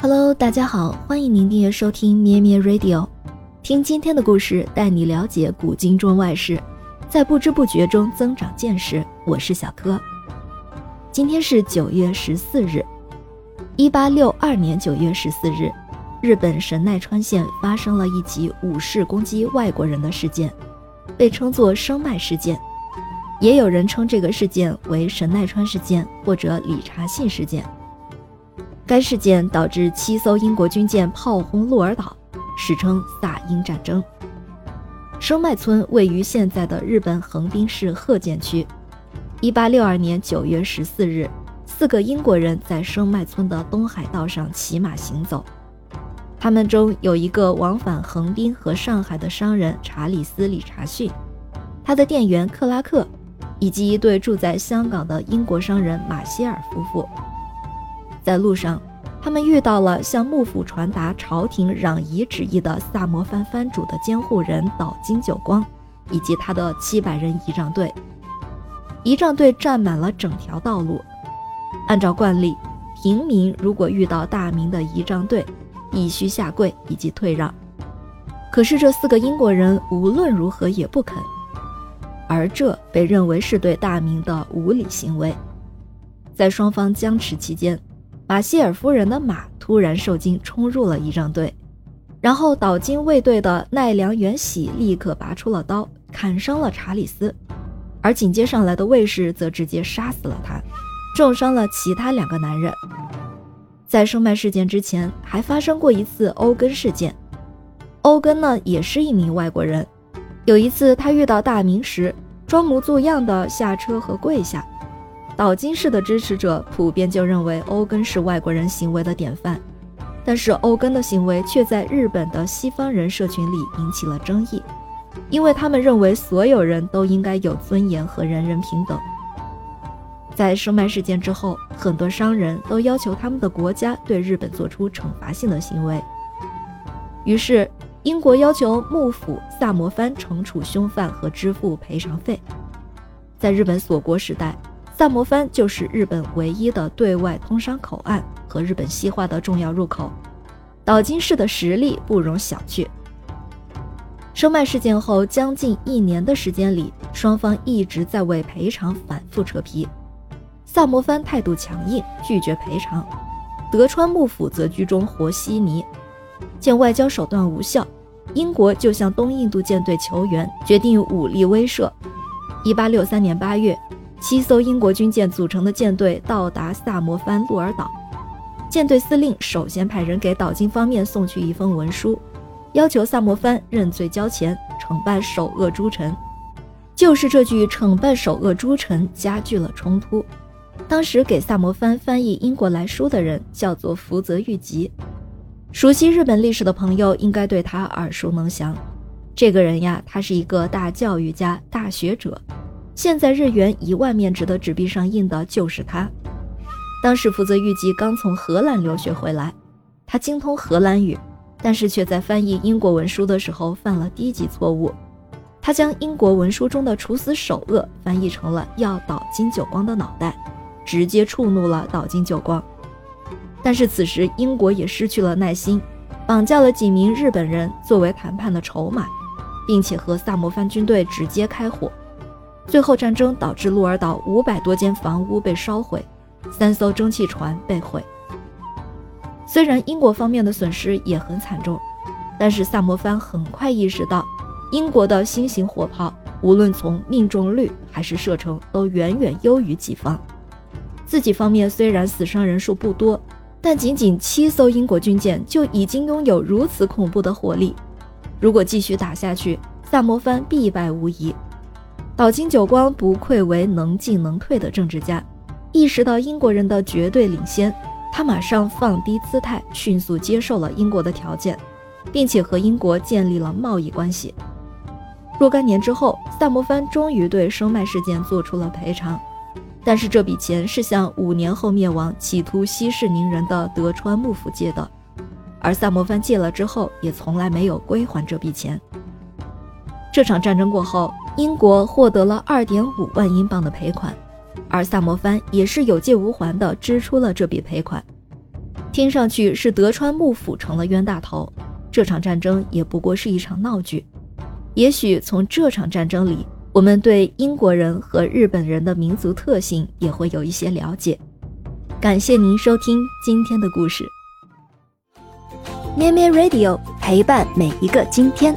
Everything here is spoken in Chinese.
Hello，大家好，欢迎您订阅收听咩咩 Radio，听今天的故事，带你了解古今中外事，在不知不觉中增长见识。我是小柯。今天是九月十四日，一八六二年九月十四日，日本神奈川县发生了一起武士攻击外国人的事件，被称作生麦事件，也有人称这个事件为神奈川事件或者理查信事件。该事件导致七艘英国军舰炮轰鹿儿岛，史称萨英战争。生麦村位于现在的日本横滨市鹤见区。一八六二年九月十四日，四个英国人在生麦村的东海道上骑马行走，他们中有一个往返横滨和上海的商人查理斯·理查逊，他的店员克拉克，以及一对住在香港的英国商人马歇尔夫妇。在路上，他们遇到了向幕府传达朝廷攘夷旨意的萨摩藩藩主的监护人岛津久光，以及他的七百人仪仗队。仪仗队占满了整条道路。按照惯例，平民如果遇到大明的仪仗队，必须下跪以及退让。可是这四个英国人无论如何也不肯，而这被认为是对大明的无礼行为。在双方僵持期间。马歇尔夫人的马突然受惊，冲入了仪仗队，然后岛津卫队的奈良元喜立刻拔出了刀，砍伤了查理斯，而紧接上来的卫士则直接杀死了他，重伤了其他两个男人。在生麦事件之前，还发生过一次欧根事件。欧根呢，也是一名外国人，有一次他遇到大明时，装模作样的下车和跪下。岛津氏的支持者普遍就认为欧根是外国人行为的典范，但是欧根的行为却在日本的西方人社群里引起了争议，因为他们认为所有人都应该有尊严和人人平等。在生麦事件之后，很多商人都要求他们的国家对日本做出惩罚性的行为，于是英国要求幕府萨摩藩惩处凶犯和支付赔偿费。在日本锁国时代。萨摩藩就是日本唯一的对外通商口岸和日本西化的重要入口，岛津氏的实力不容小觑。生麦事件后将近一年的时间里，双方一直在为赔偿反复扯皮。萨摩藩态度强硬，拒绝赔偿；德川幕府则居中和稀泥。见外交手段无效，英国就向东印度舰队求援，决定武力威慑。一八六三年八月。七艘英国军舰组成的舰队到达萨摩藩鹿儿岛，舰队司令首先派人给岛津方面送去一封文书，要求萨摩藩认罪交钱，惩办首恶诸臣。就是这句“惩办首恶诸臣”加剧了冲突。当时给萨摩藩翻译英国来书的人叫做福泽谕吉，熟悉日本历史的朋友应该对他耳熟能详。这个人呀，他是一个大教育家、大学者。现在日元一万面值的纸币上印的就是他。当时福泽谕吉刚从荷兰留学回来，他精通荷兰语，但是却在翻译英国文书的时候犯了低级错误。他将英国文书中的处死首恶翻译成了要岛津久光的脑袋，直接触怒了岛津久光。但是此时英国也失去了耐心，绑架了几名日本人作为谈判的筹码，并且和萨摩藩军队直接开火。最后，战争导致鹿儿岛五百多间房屋被烧毁，三艘蒸汽船被毁。虽然英国方面的损失也很惨重，但是萨摩藩很快意识到，英国的新型火炮无论从命中率还是射程都远远优于己方。自己方面虽然死伤人数不多，但仅仅七艘英国军舰就已经拥有如此恐怖的火力，如果继续打下去，萨摩藩必败无疑。岛津久光不愧为能进能退的政治家，意识到英国人的绝对领先，他马上放低姿态，迅速接受了英国的条件，并且和英国建立了贸易关系。若干年之后，萨摩藩终于对生麦事件做出了赔偿，但是这笔钱是向五年后灭亡、企图息事宁人的德川幕府借的，而萨摩藩借了之后，也从来没有归还这笔钱。这场战争过后。英国获得了二点五万英镑的赔款，而萨摩藩也是有借无还的支出了这笔赔款。听上去是德川幕府成了冤大头，这场战争也不过是一场闹剧。也许从这场战争里，我们对英国人和日本人的民族特性也会有一些了解。感谢您收听今天的故事，咩咩 Radio 陪伴每一个今天。